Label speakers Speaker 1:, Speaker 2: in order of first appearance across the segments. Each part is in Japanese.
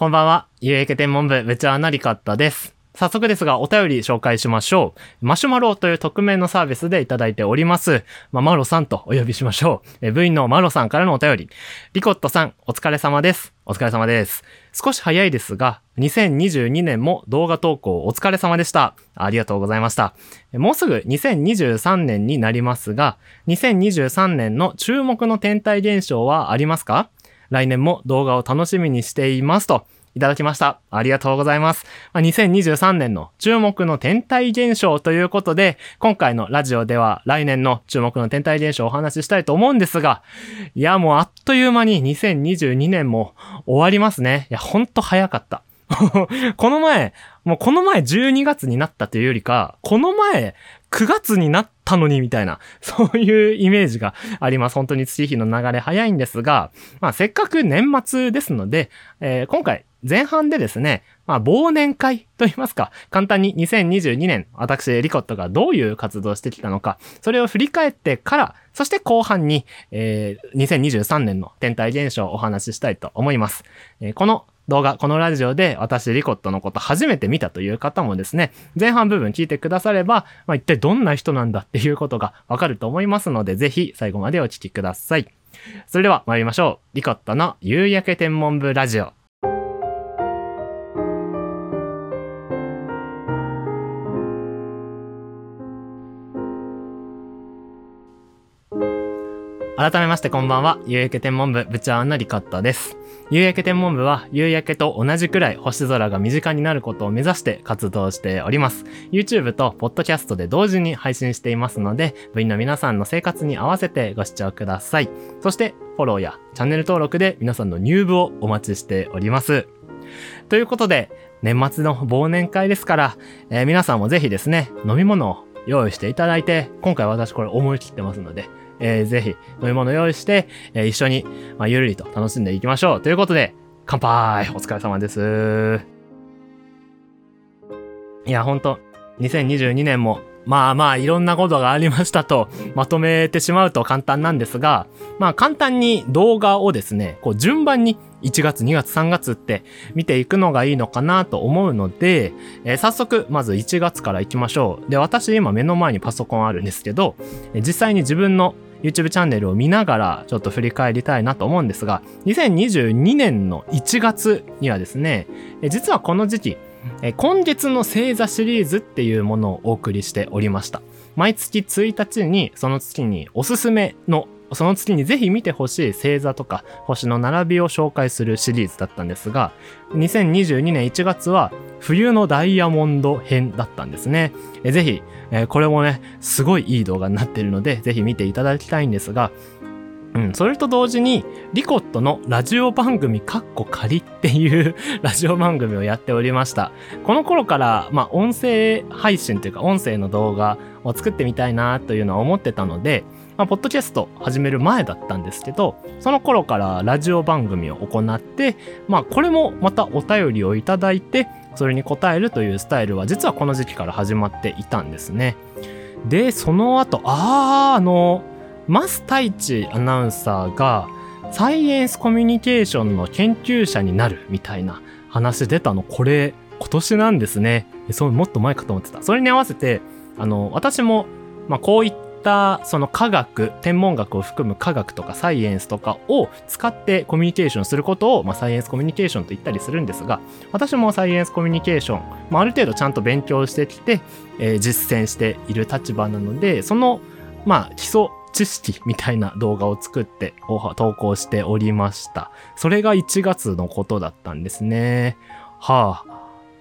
Speaker 1: こんばんは。有益天文部部長なりかったです。早速ですが、お便り紹介しましょう。マシュマロという匿名のサービスでいただいております。まあ、マロさんとお呼びしましょう。え部員のマロさんからのお便り。リコットさん、お疲れ様です。お疲れ様です。少し早いですが、2022年も動画投稿お疲れ様でした。ありがとうございました。もうすぐ2023年になりますが、2023年の注目の天体現象はありますか？来年も動画を楽しみにしていますと、いただきました。ありがとうございます。2023年の注目の天体現象ということで、今回のラジオでは来年の注目の天体現象をお話ししたいと思うんですが、いや、もうあっという間に2022年も終わりますね。いや、ほんと早かった。この前、もうこの前12月になったというよりか、この前9月になったのにみたいな、そういうイメージがあります。本当に月日の流れ早いんですが、まあせっかく年末ですので、えー今回前半でですね、まあ忘年会と言いますか、簡単に2022年、私、リコットがどういう活動してきたのか、それを振り返ってから、そして後半に、えー2023年の天体現象をお話ししたいと思います。えーこの動画、このラジオで私、リコットのこと初めて見たという方もですね、前半部分聞いてくだされば、まあ、一体どんな人なんだっていうことがわかると思いますので、ぜひ最後までお聞きください。それでは参りましょう。リコットの夕焼け天文部ラジオ。改めましてこんばんは。夕焼け天文部部長アンナリカッタです。夕焼け天文部は夕焼けと同じくらい星空が身近になることを目指して活動しております。YouTube と Podcast で同時に配信していますので、部員の皆さんの生活に合わせてご視聴ください。そしてフォローやチャンネル登録で皆さんの入部をお待ちしております。ということで、年末の忘年会ですから、えー皆さんもぜひですね、飲み物を用意していただいて、今回私これ思い切ってますので、えーぜひ飲み物用意して、えー一緒に、まあ、ゆるりと楽しんでいきましょう。ということで、乾杯お疲れ様です。いや、ほんと、2022年も、まあまあ、いろんなことがありましたと、まとめてしまうと簡単なんですが、まあ簡単に動画をですね、こう順番に1月、2月、3月って見ていくのがいいのかなと思うので、えー早速、まず1月から行きましょう。で、私今目の前にパソコンあるんですけど、実際に自分の YouTube チャンネルを見ながらちょっと振り返りたいなと思うんですが、2022年の1月にはですね、実はこの時期、今月の星座シリーズっていうものをお送りしておりました。毎月1日にその月におすすめのその月にぜひ見てほしい星座とか星の並びを紹介するシリーズだったんですが、2022年1月は冬のダイヤモンド編だったんですね。ぜひ、えーこれもね、すごいいい動画になってるので、ぜひ見ていただきたいんですが、うん、それと同時に、リコットのラジオ番組カッコ仮っていう ラジオ番組をやっておりました。この頃から、まあ、音声配信というか、音声の動画を作ってみたいなというのは思ってたので、まあ、ポッドキャスト始める前だったんですけど、その頃からラジオ番組を行って、まあ、これもまたお便りをいただいて、それに答えるというスタイルは実はこの時期から始まっていたんですね。で、その後、あー、あの、マス太一アナウンサーがサイエンスコミュニケーションの研究者になるみたいな話出たの、これ今年なんですね。そう、もっと前かと思ってた。それに合わせて、あの、私も、まあ、こういったその科学、天文学を含む科学とかサイエンスとかを使ってコミュニケーションすることを、まあ、サイエンスコミュニケーションと言ったりするんですが、私もサイエンスコミュニケーション、まあ、ある程度ちゃんと勉強してきて、えー実践している立場なので、その、まあ、基礎知識みたいな動画を作って投稿しておりました。それが1月のことだったんですね。はあ。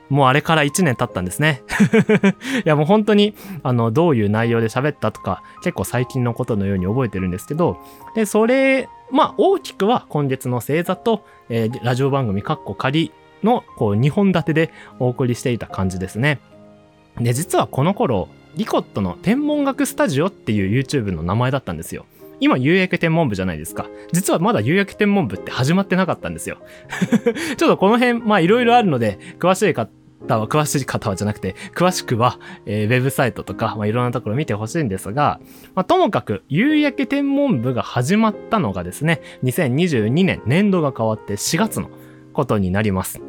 Speaker 1: もうあれから1年経ったんですね。いやもう本当に、あの、どういう内容で喋ったとか、結構最近のことのように覚えてるんですけど、で、それ、まあ大きくは今月の星座と、えーラジオ番組カッコ仮の、こう、2本立てでお送りしていた感じですね。で、実はこの頃、リコットの天文学スタジオっていう YouTube の名前だったんですよ。今、夕焼け天文部じゃないですか。実はまだ夕焼け天文部って始まってなかったんですよ。ちょっとこの辺、まあいろいろあるので、詳しい方は、詳しい方はじゃなくて、詳しくは、えーウェブサイトとか、まあいろんなところ見てほしいんですが、まあともかく、夕焼け天文部が始まったのがですね、2022年、年度が変わって4月のことになります。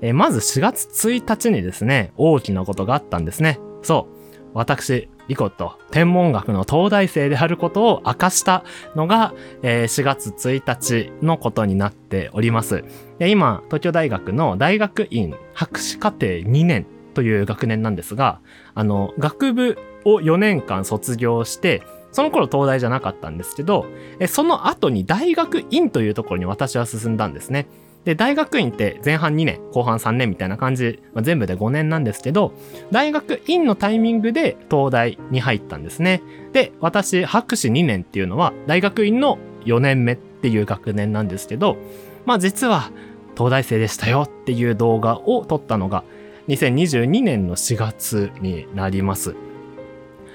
Speaker 1: えー、まず4月1日にですね、大きなことがあったんですね。そう。私、リコット、天文学の東大生であることを明かしたのが、えー、4月1日のことになっております。で今、東京大学の大学院博士課程2年という学年なんですが、あの、学部を4年間卒業して、その頃東大じゃなかったんですけど、その後に大学院というところに私は進んだんですね。で、大学院って前半2年、後半3年みたいな感じ、まあ、全部で5年なんですけど、大学院のタイミングで東大に入ったんですね。で、私、博士2年っていうのは、大学院の4年目っていう学年なんですけど、まあ実は、東大生でしたよっていう動画を撮ったのが、2022年の4月になります。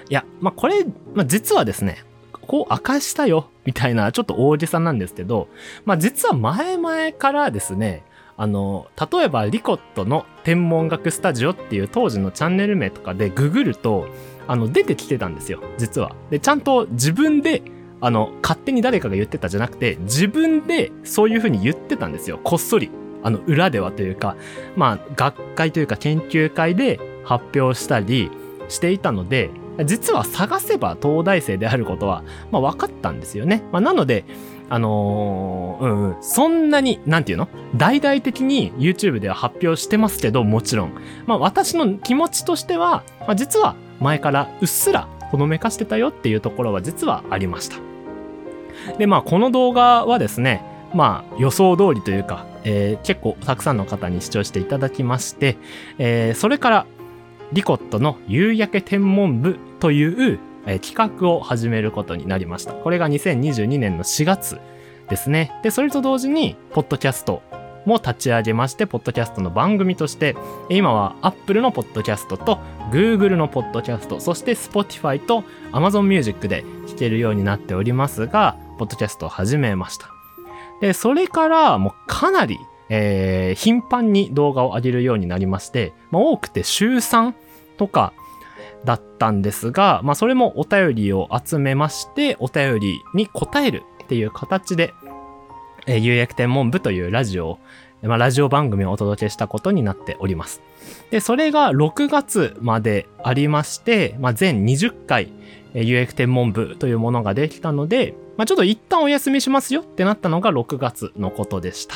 Speaker 1: いや、まあこれ、まあ実はですね、こう明かしたよ、みたいな、ちょっと大げさなんですけど、まあ実は前々からですね、あの、例えばリコットの天文学スタジオっていう当時のチャンネル名とかでググると、あの、出てきてたんですよ、実は。で、ちゃんと自分で、あの、勝手に誰かが言ってたじゃなくて、自分でそういう風に言ってたんですよ、こっそり。あの、裏ではというか、まあ、学会というか研究会で発表したりしていたので、実は探せば東大生であることは、まあ、分かったんですよね。まあ、なので、あのー、うんうん、そんなに、なんていうの？大々的に YouTube では発表してますけど、もちろん。まあ、私の気持ちとしては、まあ、実は前からうっすらほのめかしてたよっていうところは実はありました。で、まあ、この動画はですね、まあ、予想通りというか、えー、結構たくさんの方に視聴していただきまして、えー、それからリコットの夕焼け天文部という、えー、企画を始めることになりました。これが2022年の4月ですね。で、それと同時に、ポッドキャストも立ち上げまして、ポッドキャストの番組として、今は Apple のポッドキャストと Google のポッドキャスト、そして Spotify と Amazon Music で聴けるようになっておりますが、ポッドキャストを始めました。で、それからもうかなり、えー、頻繁に動画を上げるようになりまして、まあ、多くて週3とかだったんですが、まあそれもお便りを集めまして、お便りに答えるっていう形で、えー、有役天文部というラジオを、まあラジオ番組をお届けしたことになっております。で、それが6月までありまして、まあ全20回、えー、有役天文部というものができたので、まあちょっと一旦お休みしますよってなったのが6月のことでした。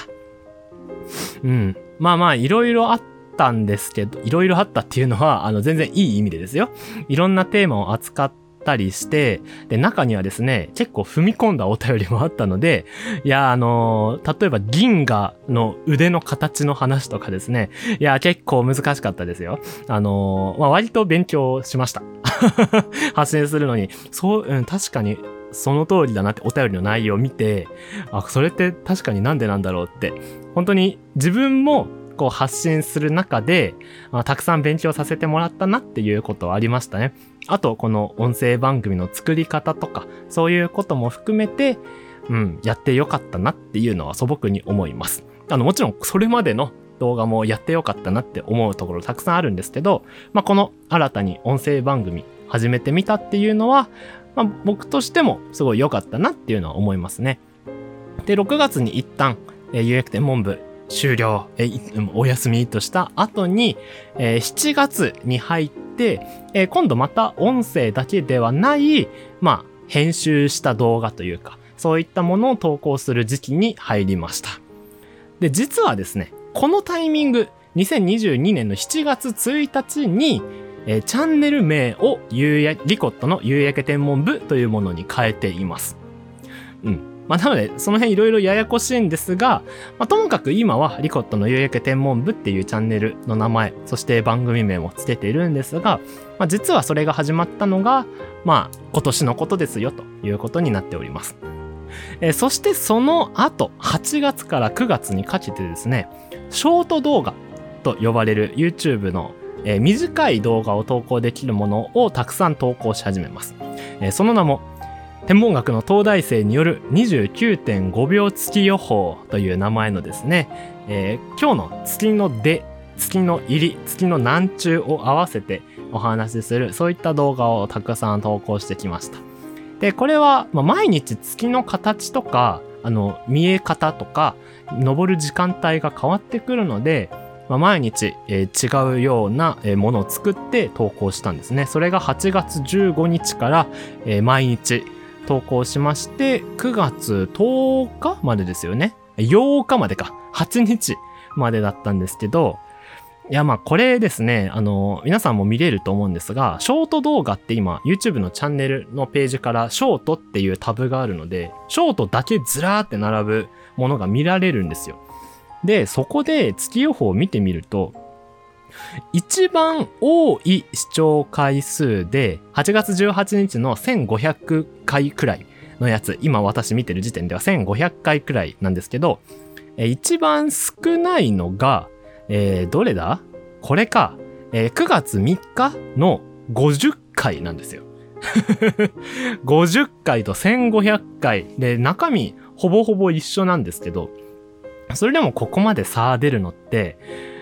Speaker 1: うん。まあまあ、いろいろあっ、たんですけど、いろいろあったっていうのは、あの、全然いい意味でですよ。いろんなテーマを扱ったりして、で、中にはですね、結構踏み込んだお便りもあったので、いや、あのー、例えば銀河の腕の形の話とかですね、いや、結構難しかったですよ。あのー、まあ、割と勉強しました。発信するのに、そう、うん、確かに、その通りだなってお便りの内容を見て、あ、それって確かになんでなんだろうって、本当に自分もこう発信する中で、あたくさん勉強させてもらったなっていうことはありましたね。あと、この音声番組の作り方とか、そういうことも含めて、うん、やってよかったなっていうのは素朴に思います。あの、もちろんそれまでの動画もやってよかったなって思うところたくさんあるんですけど、まあ、この新たに音声番組始めてみたっていうのは、まあ、僕としてもすごい良かったなっていうのは思いますね。で、6月に一旦、えー、有益天文部終了、えお休みとした後に、えー、7月に入って、えー、今度また音声だけではない、まあ、編集した動画というか、そういったものを投稿する時期に入りました。で、実はですね、このタイミング、2022年の7月1日に、えー、チャンネル名を夕焼リコットの夕焼け天文部というものに変えています。うん。まあ、なので、その辺いろいろややこしいんですが、まあ、ともかく今はリコットの夕焼け天文部っていうチャンネルの名前、そして番組名もつけているんですが、まあ、実はそれが始まったのが、まあ、今年のことですよということになっております。えー、そしてその後、8月から9月にかけてですね、ショート動画と呼ばれる YouTube の、えー、短い動画を投稿できるものをたくさん投稿し始めます。えー、その名も、天文学の東大生による29.5秒月予報という名前のですね、えー、今日の月の出、月の入り、月の南中を合わせてお話しする、そういった動画をたくさん投稿してきました。で、これは、まあ、毎日月の形とか、あの、見え方とか、登る時間帯が変わってくるので、まあ、毎日、えー、違うような、ものを作って投稿したんですね。それが8月15日から、えー、毎日投稿しまして、9月10日までですよね。8日までか。8日までだったんですけど、いや、まあ、これですね、あの、皆さんも見れると思うんですが、ショート動画って今、YouTube のチャンネルのページから、ショートっていうタブがあるので、ショートだけずらーって並ぶものが見られるんですよ。で、そこで月予報を見てみると、一番多い視聴回数で、8月18日の1500回くらいのやつ、今私見てる時点では1500回くらいなんですけど、一番少ないのが、えー、どれだ？これか、えー、9月3日の50回なんですよ。50回と1500回。で中身ほぼほぼ一緒なんですけど、それでもここまで差出るのって、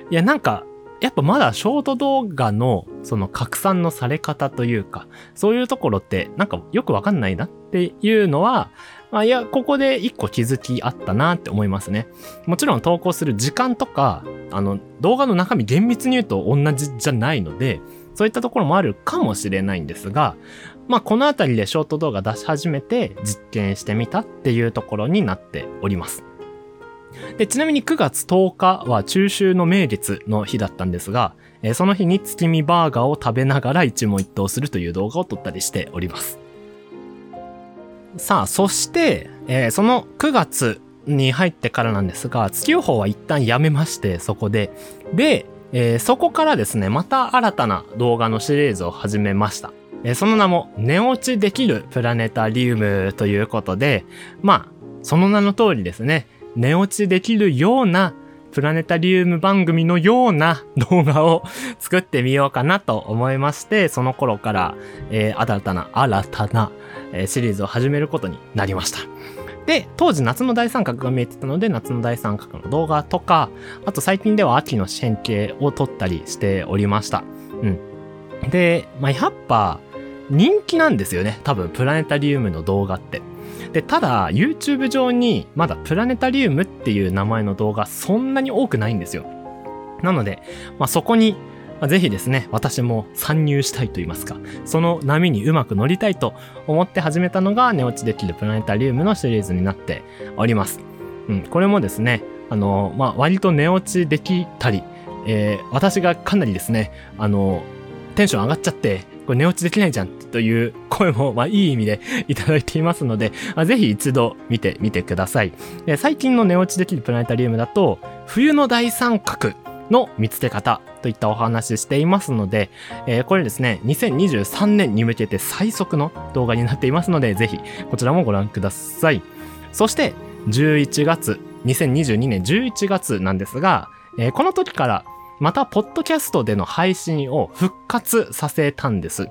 Speaker 1: いやなんか、やっぱまだショート動画のその拡散のされ方というか、そういうところってなんかよくわかんないなっていうのは、まあ、いや、ここで一個気づきあったなって思いますね。もちろん投稿する時間とか、あの、動画の中身厳密に言うと同じじゃないので、そういったところもあるかもしれないんですが、まあ、このあたりでショート動画出し始めて実験してみたっていうところになっております。で、ちなみに9月10日は中秋の名月の日だったんですが、えー、その日に月見バーガーを食べながら一問一答するという動画を撮ったりしております。さあ、そして、えー、その9月に入ってからなんですが、月予報は一旦やめまして、そこで。で、えー、そこからですね、また新たな動画のシリーズを始めました。え、その名も、寝落ちできるプラネタリウムということで、まあ、その名の通りですね、寝落ちできるようなプラネタリウム番組のような 動画を作ってみようかなと思いまして、その頃から、えー、新たな、新たな、えー、シリーズを始めることになりました。で、当時夏の大三角が見えてたので、夏の大三角の動画とか、あと最近では秋の変形を撮ったりしておりました。うん。で、まあ、やっぱ、人気なんですよね。多分、プラネタリウムの動画って。で、ただ、YouTube 上にまだプラネタリウムっていう名前の動画そんなに多くないんですよ。なので、まあ、そこに、まあ、ぜひですね、私も参入したいと言いますか、その波にうまく乗りたいと思って始めたのが、寝落ちできるプラネタリウムのシリーズになっております。うん、これもですね、あの、まあ、割と寝落ちできたり、えー、私がかなりですね、あの、テンション上がっちゃって、これ寝落ちできないじゃんという声も、まあ、いい意味でいただいていますので、まあ、ぜひ一度見てみてください。最近の寝落ちできるプラネタリウムだと、冬の大三角の見つけ方といったお話していますので、えー、これですね、2023年に向けて最速の動画になっていますので、ぜひこちらもご覧ください。そして、11月、2022年11月なんですが、えー、この時からまた、ポッドキャストでの配信を復活させたんです。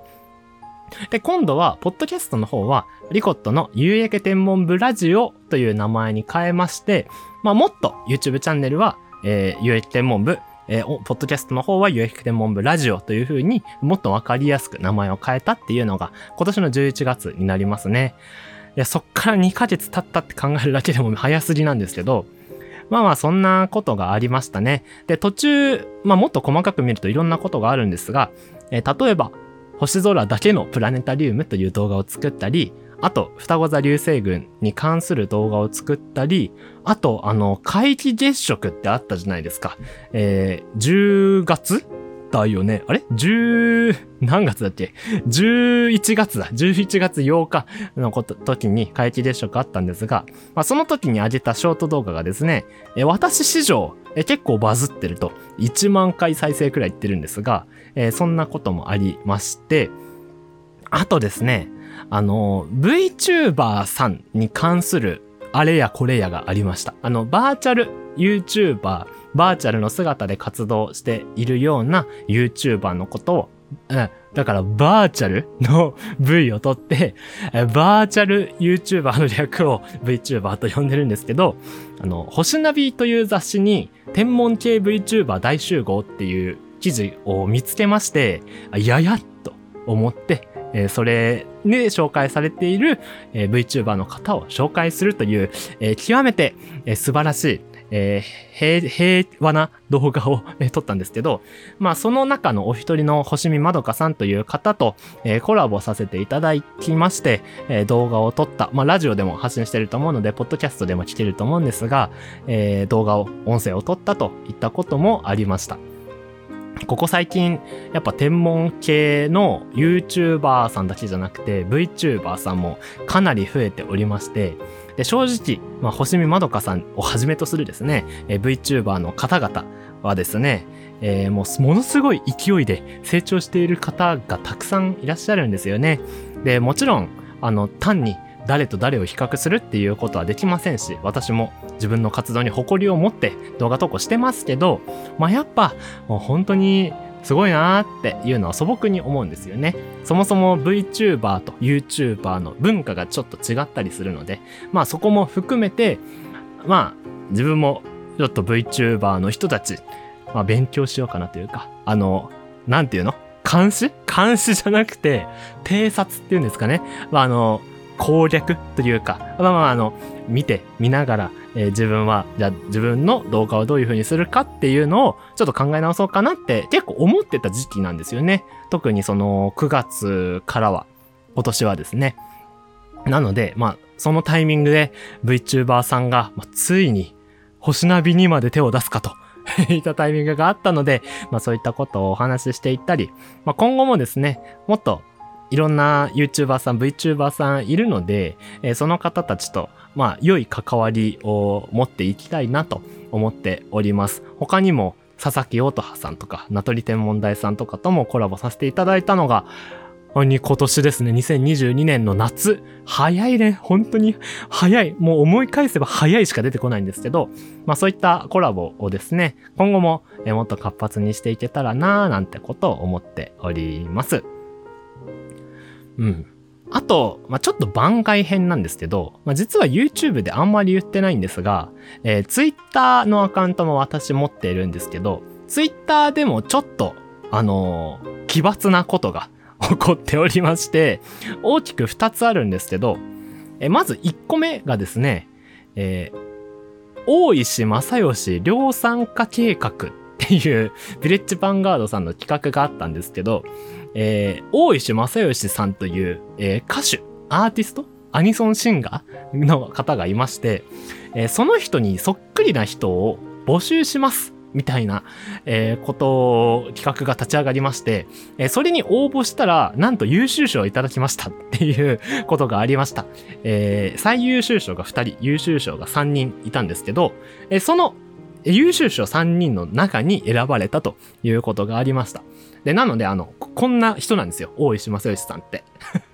Speaker 1: で、今度は、ポッドキャストの方は、リコットの夕焼け天文部ラジオという名前に変えまして、まあ、もっと YouTube チャンネルは、えー、夕焼け天文部、えー、ポッドキャストの方は夕焼け天文部ラジオという風にもっとわかりやすく名前を変えたっていうのが今年の11月になりますね。いや、そっから2ヶ月経ったって考えるだけでも早すぎなんですけど、まあまあそんなことがありましたね。で、途中、まあもっと細かく見るといろんなことがあるんですが、えー、例えば、星空だけのプラネタリウムという動画を作ったり、あと、双子座流星群に関する動画を作ったり、あと、あの、皆既月食ってあったじゃないですか。えー、10月だよね。あれ ?10、何月だっけ ?11 月だ。11月8日のこと時に皆既月食あったんですが、まあ、その時に上げたショート動画がですね、え私史上え結構バズってると、1万回再生くらいいってるんですが、えー、そんなこともありまして、あとですね、あの、VTuber さんに関するあれやこれやがありました。あの、バーチャル YouTuber、バーチャルの姿で活動しているような YouTuber のことを、うん、だからバーチャルの V を取って、バーチャル YouTuber の略を VTuber と呼んでるんですけど、あの、星ナビという雑誌に天文系 VTuber 大集合っていう記事を見つけまして、ややっと思って、え、それで紹介されている、えー、VTuber の方を紹介するという、え、極めて、え、素晴らしい、えー、平和な動画を、撮ったんですけど、まあその中のお一人の星見まどかさんという方と、えー、コラボさせていただきまして、えー、動画を撮った、まあラジオでも発信してると思うので、ポッドキャストでも聞けると思うんですが、えー、動画を、音声を撮ったといったこともありました。ここ最近、やっぱ天文系の YouTuber さんだけじゃなくて VTuber さんもかなり増えておりまして、で正直、まあ、星見まどかさんをはじめとするですね、え VTuber の方々はですね、えー、もうものすごい勢いで成長している方がたくさんいらっしゃるんですよね。で、もちろん、あの、単に誰と誰を比較するっていうことはできませんし、私も自分の活動に誇りを持って動画投稿してますけど、まあ、やっぱ、もう本当にすごいなーっていうのは素朴に思うんですよね。そもそも VTuber と YouTuber の文化がちょっと違ったりするので、まあそこも含めて、まあ自分もちょっと VTuber の人たち、まあ勉強しようかなというか、あの、なんていうの？監視？監視じゃなくて、偵察っていうんですかね。まああの、攻略というか、まあまああの、見て、見ながら、えー、自分は、じゃあ自分の動画をどういう風にするかっていうのをちょっと考え直そうかなって結構思ってた時期なんですよね。特にその9月からは、今年はですね。なので、まあ、そのタイミングで VTuber さんが、まあ、ついに星ナビにまで手を出すかと。いったタイミングがあったので、まあそういったことをお話ししていったり、まあ今後もですね、もっといろんな YouTuber さん、VTuber さんいるので、えー、その方たちと、まあ、良い関わりを持っていきたいなと思っております。他にも、佐々木乙葉さんとか、名取天文台さんとかともコラボさせていただいたのが、に今年ですね、2022年の夏。早いね。本当に早い。もう思い返せば早いしか出てこないんですけど、まあそういったコラボをですね、今後ももっと活発にしていけたらなーなんてことを思っております。うん。あと、まあ、ちょっと番外編なんですけど、まあ、実は YouTube であんまり言ってないんですが、えー、Twitter のアカウントも私持っているんですけど、Twitter でもちょっと、あのー、奇抜なことが 起こっておりまして、大きく2つあるんですけど、えー、まず1個目がですね、えー、大石正義量産化計画っていう、ヴィレッジヴァンガードさんの企画があったんですけど、えー、大石正義さんという、えー、歌手、アーティストアニソンシンガーの方がいまして、えー、その人にそっくりな人を募集します。みたいな、えー、ことを、企画が立ち上がりまして、えー、それに応募したら、なんと優秀賞をいただきましたっていう ことがありました。えー、最優秀賞が2人、優秀賞が3人いたんですけど、えー、その優秀賞3人の中に選ばれたということがありました。で、なので、あの、こんな人なんですよ。大石正義さんって。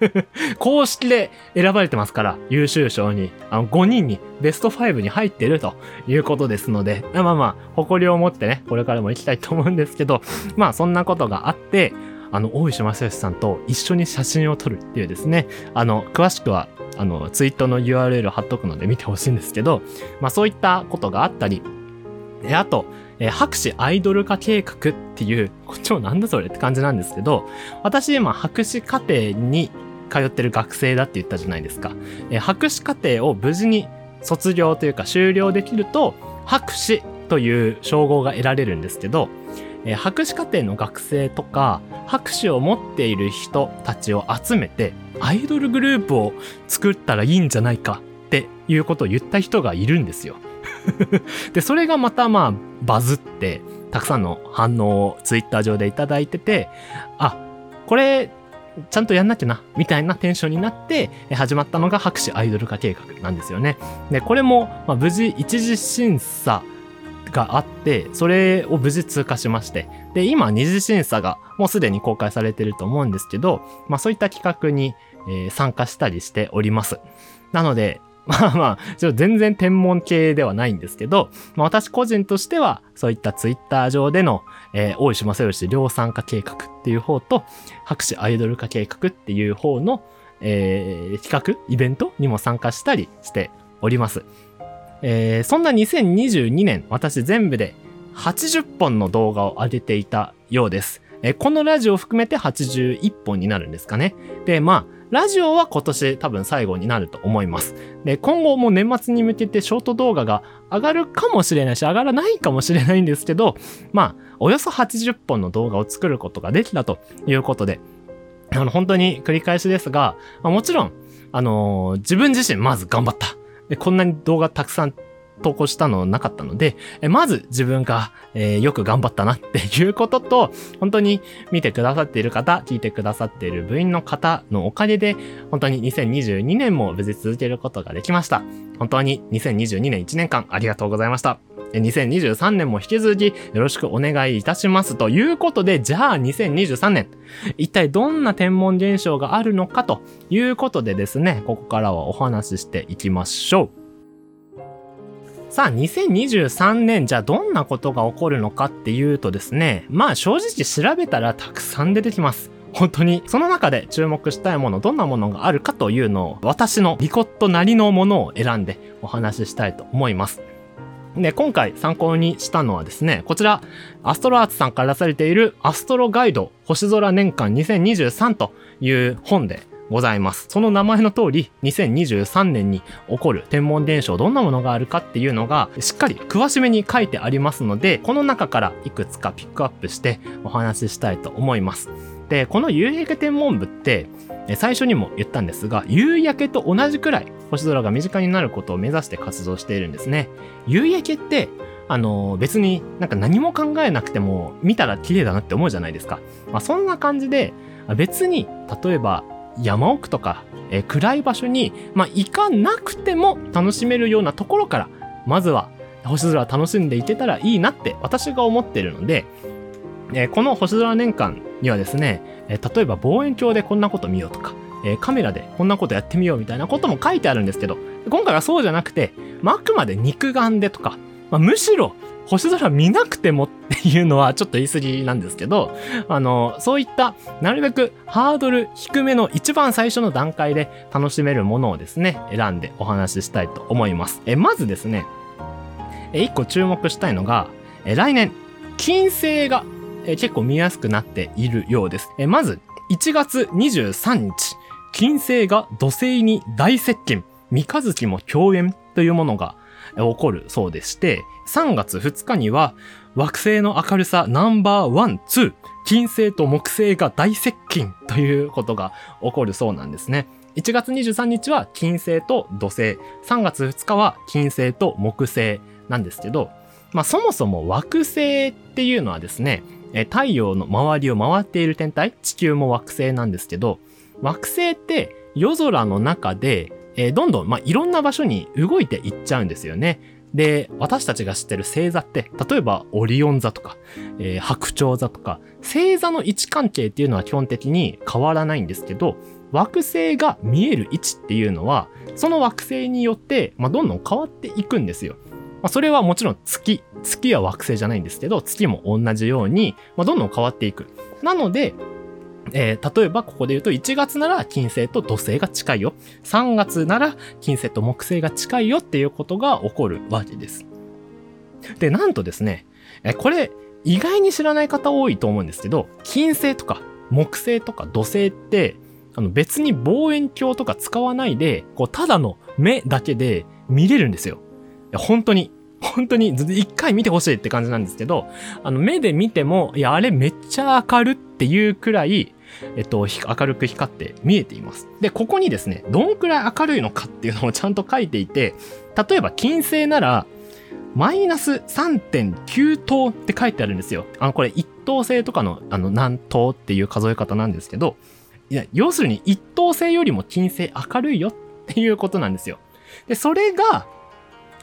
Speaker 1: 公式で選ばれてますから、優秀賞に、あの、5人に、ベスト5に入ってるということですので、まあまあ、誇りを持ってね、これからも行きたいと思うんですけど、まあ、そんなことがあって、あの、大石正義さんと一緒に写真を撮るっていうですね、あの、詳しくは、あの、ツイートの URL 貼っとくので見てほしいんですけど、まあそういったことがあったり、で、あと、えー、博士アイドル化計画っていう、こっちもなんだそれって感じなんですけど、私今博士課程に通ってる学生だって言ったじゃないですか。えー、博士課程を無事に卒業というか終了できると、博士という称号が得られるんですけど、えー、博士課程の学生とか、博士を持っている人たちを集めて、アイドルグループを作ったらいいんじゃないかっていうことを言った人がいるんですよ。で、それがまたまあバズって、たくさんの反応をツイッター上でいただいてて、あ、これ、ちゃんとやんなきゃな、みたいなテンションになって、始まったのが博士アイドル化計画なんですよね。で、これも、まあ、無事一次審査があって、それを無事通過しまして、で、今二次審査がもうすでに公開されてると思うんですけど、まあそういった企画に、えー、参加したりしております。なので、まあまあ、全然天文系ではないんですけど、まあ、私個人としては、そういったツイッター上での、えー、大石正義量産化計画っていう方と、博士アイドル化計画っていう方の、えー、企画、イベントにも参加したりしております。えー、そんな2022年、私全部で80本の動画を上げていたようです。えー、このラジオを含めて81本になるんですかね。で、まあ、ラジオは今年多分最後になると思います。で、今後も年末に向けてショート動画が上がるかもしれないし、上がらないかもしれないんですけど、まあ、およそ80本の動画を作ることができたということで、あの、本当に繰り返しですが、まあ、もちろん、あのー、自分自身まず頑張った。で、こんなに動画たくさん投稿したのなかったので、えまず自分が、えー、よく頑張ったなっていうことと、本当に見てくださっている方、聞いてくださっている部員の方のおかげで、本当に2022年も無事続けることができました。本当に2022年1年間ありがとうございました。2023年も引き続きよろしくお願いいたしますということで、じゃあ2023年、一体どんな天文現象があるのかということでですね、ここからはお話ししていきましょう。さあ、2023年じゃあどんなことが起こるのかっていうとですね、まあ正直調べたらたくさん出てきます。本当に、その中で注目したいもの、どんなものがあるかというのを、私のリコットなりのものを選んでお話ししたいと思います。で、今回参考にしたのはですね、こちら、アストロアーツさんから出されているアストロガイド星空年間2023という本でございます。その名前の通り、2023年に起こる天文現象、どんなものがあるかっていうのが、しっかり詳しめに書いてありますので、この中からいくつかピックアップしてお話ししたいと思います。で、この夕焼け天文部って、最初にも言ったんですが、夕焼けと同じくらい星空が身近になることを目指して活動しているんですね。夕焼けって、あの別になんか何も考えなくても見たら綺麗だなって思うじゃないですか。まあそんな感じで、別に例えば山奥とか、えー、暗い場所に、まあ、行かなくても楽しめるようなところから、まずは星空楽しんでいけたらいいなって私が思ってるので、えー、この星空年間にはですね、えー、例えば望遠鏡でこんなこと見ようとか、えカメラでこんなことやってみようみたいなことも書いてあるんですけど、今回はそうじゃなくて、まあ、あくまで肉眼でとか、まあ、むしろ星空見なくてもっていうのはちょっと言い過ぎなんですけど、あの、そういったなるべくハードル低めの一番最初の段階で楽しめるものをですね、選んでお話ししたいと思います。え、まずですね、え、一個注目したいのが、え、来年、金星がえ結構見やすくなっているようです。え、まず、1月23日、金星が土星に大接近、三日月も共演というものが起こるそうでして、3月2日には惑星の明るさナンバーワン、ツー、金星と木星が大接近ということが起こるそうなんですね。1月23日は金星と土星、3月2日は金星と木星なんですけど、まあそもそも惑星っていうのはですね、太陽の周りを回っている天体、地球も惑星なんですけど、惑星って夜空の中でえー、どんどん、まあ、いろんな場所に動いていっちゃうんですよね。で、私たちが知ってる星座って、例えばオリオン座とか、えー、白鳥座とか、星座の位置関係っていうのは基本的に変わらないんですけど、惑星が見える位置っていうのは、その惑星によって、まあ、どんどん変わっていくんですよ。まあ、それはもちろん月、月は惑星じゃないんですけど、月も同じように、まあ、どんどん変わっていく。なので、えー、例えばここで言うと1月なら金星と土星が近いよ。3月なら金星と木星が近いよっていうことが起こるわけです。で、なんとですね、えこれ意外に知らない方多いと思うんですけど、金星とか木星とか土星って、あの別に望遠鏡とか使わないで、こうただの目だけで見れるんですよ。本当に。本当に一回見てほしいって感じなんですけど、あの目で見ても、いや、あれめっちゃ明るっていうくらい、えっと、明るく光って見えています。で、ここにですね、どんくらい明るいのかっていうのをちゃんと書いていて、例えば金星なら、マイナス3.9等って書いてあるんですよ。あの、これ一等星とかの、あの、何等っていう数え方なんですけど、いや、要するに一等星よりも金星明るいよっていうことなんですよ。で、それが、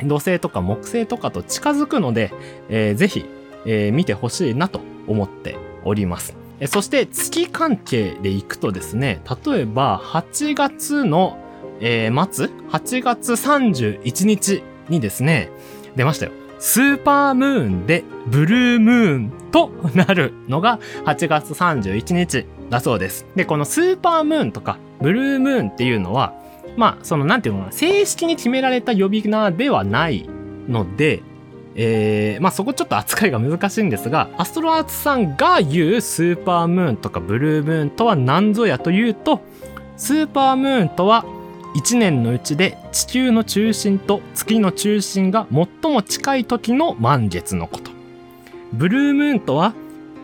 Speaker 1: 土星とか木星とかと近づくので、えー、ぜひ、えー、見てほしいなと思っております。そして月関係でいくとですね、例えば8月の、えー、末、8月31日にですね、出ましたよ。スーパームーンでブルームーンとなるのが8月31日だそうです。で、このスーパームーンとかブルームーンっていうのは、まあ、その、なんていうのかな、正式に決められた呼び名ではないので、えー、まあそこちょっと扱いが難しいんですが、アストロアーツさんが言うスーパームーンとかブルームーンとは何ぞやというと、スーパームーンとは1年のうちで地球の中心と月の中心が最も近い時の満月のこと。ブルームーンとは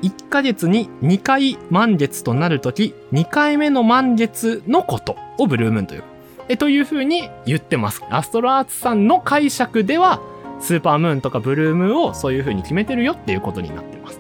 Speaker 1: 1ヶ月に2回満月となる時、2回目の満月のことをブルームーンという。えという風に言ってます。アストロアーツさんの解釈では、スーパームーンとかブルームーンをそういう風に決めてるよっていうことになってます。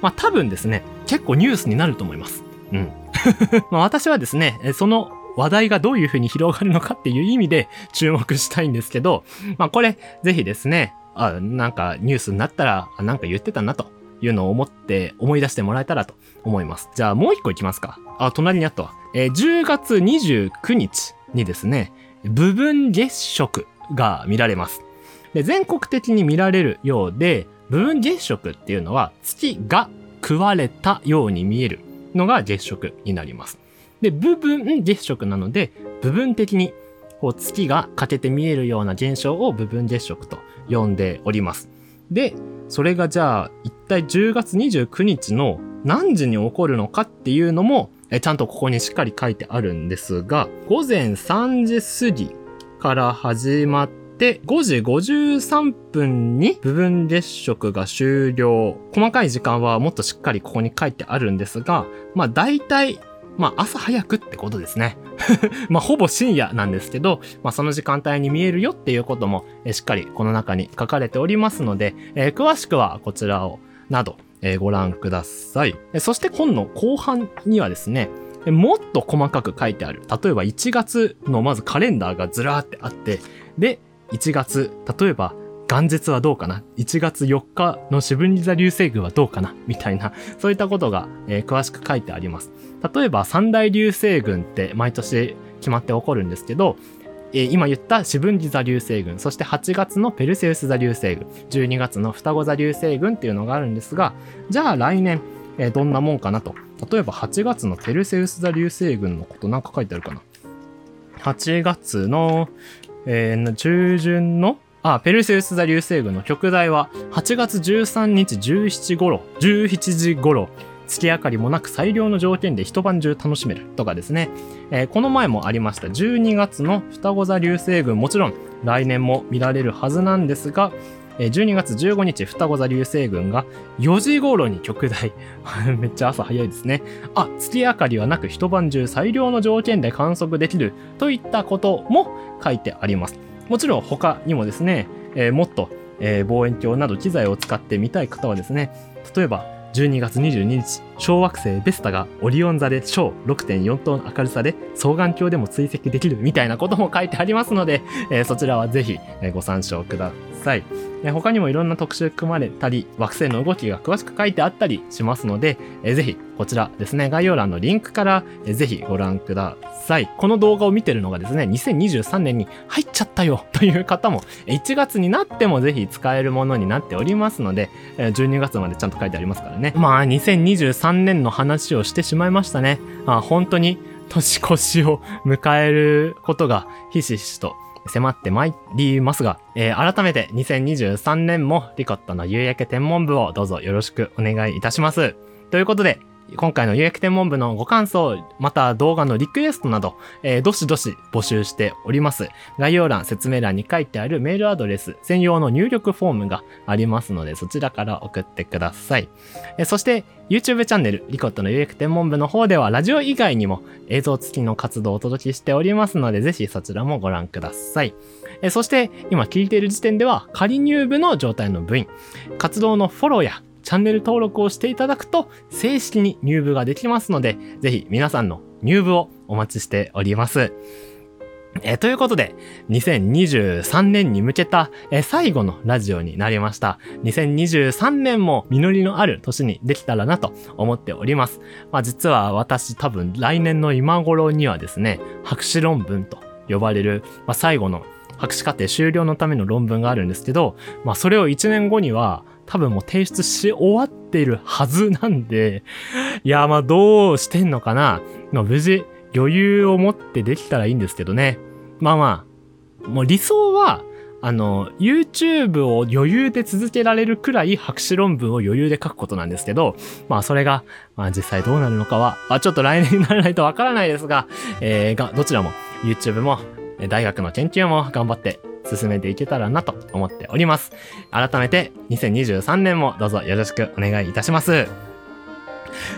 Speaker 1: まあ多分ですね、結構ニュースになると思います。うん。まあ私はですね、その話題がどういう風に広がるのかっていう意味で注目したいんですけど、まあこれ、ぜひですね、あ、なんかニュースになったら、なんか言ってたなというのを思って思い出してもらえたらと思います。じゃあもう一個いきますか。あ、隣にあったわ。えー、10月29日にですね、部分月食が見られます。で、全国的に見られるようで、部分月食っていうのは月が食われたように見えるのが月食になります。で、部分月食なので、部分的にこう月が欠けて見えるような現象を部分月食と呼んでおります。で、それがじゃあ、一体10月29日の何時に起こるのかっていうのも、ちゃんとここにしっかり書いてあるんですが、午前3時過ぎから始まってて、5時53分に部分月食が終了。細かい時間はもっとしっかりここに書いてあるんですが、まあ大体、まあ朝早くってことですね。まあほぼ深夜なんですけど、まあその時間帯に見えるよっていうことも、しっかりこの中に書かれておりますので、えー、詳しくはこちらを、など、えー、ご覧ください。そして本の後半にはですね、もっと細かく書いてある。例えば1月のまずカレンダーがずらーってあって、で、1月、例えば元日はどうかな ?1 月4日の四分座流星群はどうかな？みたいな、そういったことが、えー、詳しく書いてあります。例えば三大流星群って毎年決まって起こるんですけど、えー、今言った四分座流星群、そして8月のペルセウス座流星群、12月の双子座流星群っていうのがあるんですが、じゃあ来年、えー、どんなもんかなと。例えば8月のペルセウス座流星群のことなんか書いてあるかな ?8 月の、えー、中旬のあ、ペルセウス座流星群の極大は8月13日17頃、17時頃、月明かりもなく最良の条件で一晩中楽しめるとかですね。えー、この前もありました12月の双子座流星群、もちろん来年も見られるはずなんですが、12月15日、双子座流星群が4時頃に極大。めっちゃ朝早いですね。あ、月明かりはなく一晩中最良の条件で観測できるといったことも書いてあります。もちろん他にもですね、えー、もっと、えー、望遠鏡など機材を使ってみたい方はですね、例えば12月22日、小惑星ベスタがオリオン座で小6.4等の明るさで双眼鏡でも追跡できるみたいなことも書いてありますので、えー、そちらはぜひ、ご参照ください。他にもいろんな特集組まれたり、惑星の動きが詳しく書いてあったりしますので、えぜひこちらですね、概要欄のリンクから、えぜひご覧ください。この動画を見てるのがですね、2023年に入っちゃったよという方も、1月になってもぜひ使えるものになっておりますので、12月までちゃんと書いてありますからね。まあ、2023年の話をしてしまいましたね。あ本当に年越しを迎えることがひしひしと迫ってまいりますが、えー、改めて2023年もリコットの夕焼け天文部をどうぞよろしくお願いいたします。ということで、今回の有益天文部のご感想、また動画のリクエストなど、えー、どしどし募集しております。概要欄、説明欄に書いてあるメールアドレス、専用の入力フォームがありますので、そちらから送ってください。えー、そして、YouTube チャンネル、リコットの有益天文部の方では、ラジオ以外にも映像付きの活動をお届けしておりますので、ぜひそちらもご覧ください。えそして、今聞いている時点では、仮入部の状態の部員、活動のフォローやチャンネル登録をしていただくと、正式に入部ができますので、ぜひ皆さんの入部をお待ちしております。え、ということで、2023年に向けた、え、最後のラジオになりました。2023年も実りのある年にできたらなと思っております。まあ実は私多分来年の今頃にはですね、博士論文と呼ばれる、まあ、最後の博士課程終了のための論文があるんですけど、まあそれを1年後には多分もう提出し終わっているはずなんで、いや、まあどうしてんのかな。まあ無事余裕を持ってできたらいいんですけどね。まあまあ、もう理想は、あの、YouTube を余裕で続けられるくらい博士論文を余裕で書くことなんですけど、まあそれが、まあ実際どうなるのかは、まあちょっと来年にならないとわからないですが、えー、が、どちらも YouTube も、大学の研究も頑張って進めていけたらなと思っております。改めて、2023年もどうぞよろしくお願いいたします。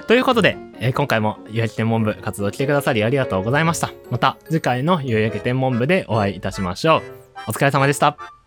Speaker 1: ということで、えー、今回も夕焼け天文部活動来てくださりありがとうございました。また次回の夕焼け天文部でお会いいたしましょう。お疲れ様でした。